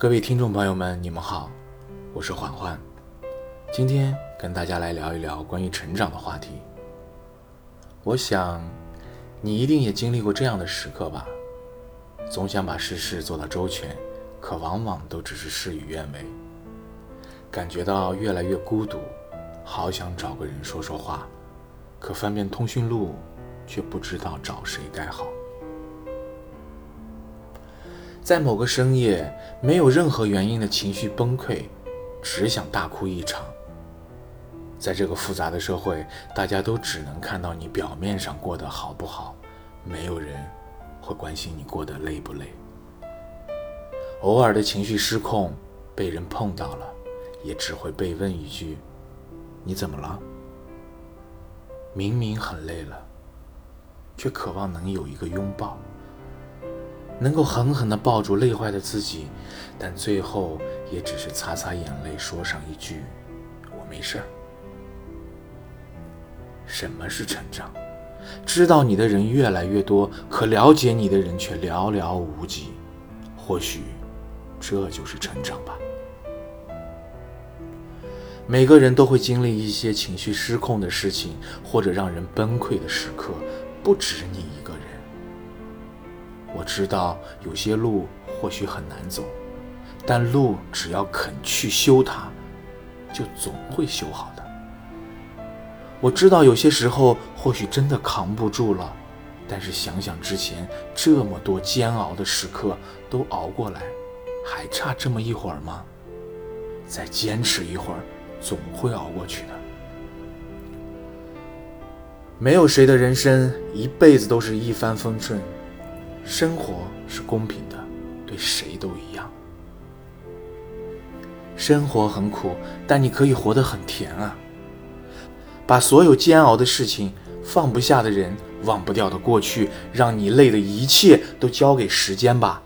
各位听众朋友们，你们好，我是缓缓，今天跟大家来聊一聊关于成长的话题。我想，你一定也经历过这样的时刻吧，总想把事事做到周全，可往往都只是事与愿违，感觉到越来越孤独，好想找个人说说话，可翻遍通讯录，却不知道找谁该好。在某个深夜，没有任何原因的情绪崩溃，只想大哭一场。在这个复杂的社会，大家都只能看到你表面上过得好不好，没有人会关心你过得累不累。偶尔的情绪失控，被人碰到了，也只会被问一句：“你怎么了？”明明很累了，却渴望能有一个拥抱。能够狠狠地抱住累坏的自己，但最后也只是擦擦眼泪，说上一句：“我没事儿。”什么是成长？知道你的人越来越多，可了解你的人却寥寥无几。或许，这就是成长吧。每个人都会经历一些情绪失控的事情，或者让人崩溃的时刻，不止你一个。知道有些路或许很难走，但路只要肯去修它，就总会修好的。我知道有些时候或许真的扛不住了，但是想想之前这么多煎熬的时刻都熬过来，还差这么一会儿吗？再坚持一会儿，总会熬过去的。没有谁的人生一辈子都是一帆风顺。生活是公平的，对谁都一样。生活很苦，但你可以活得很甜啊！把所有煎熬的事情、放不下的人、忘不掉的过去、让你累的一切都交给时间吧。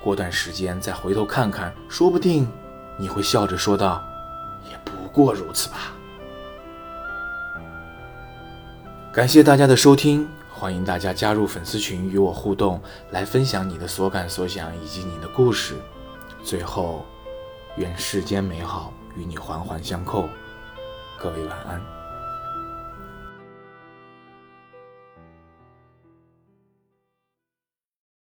过段时间再回头看看，说不定你会笑着说道：“也不过如此吧。”感谢大家的收听。欢迎大家加入粉丝群与我互动，来分享你的所感所想以及你的故事。最后，愿世间美好与你环环相扣。各位晚安。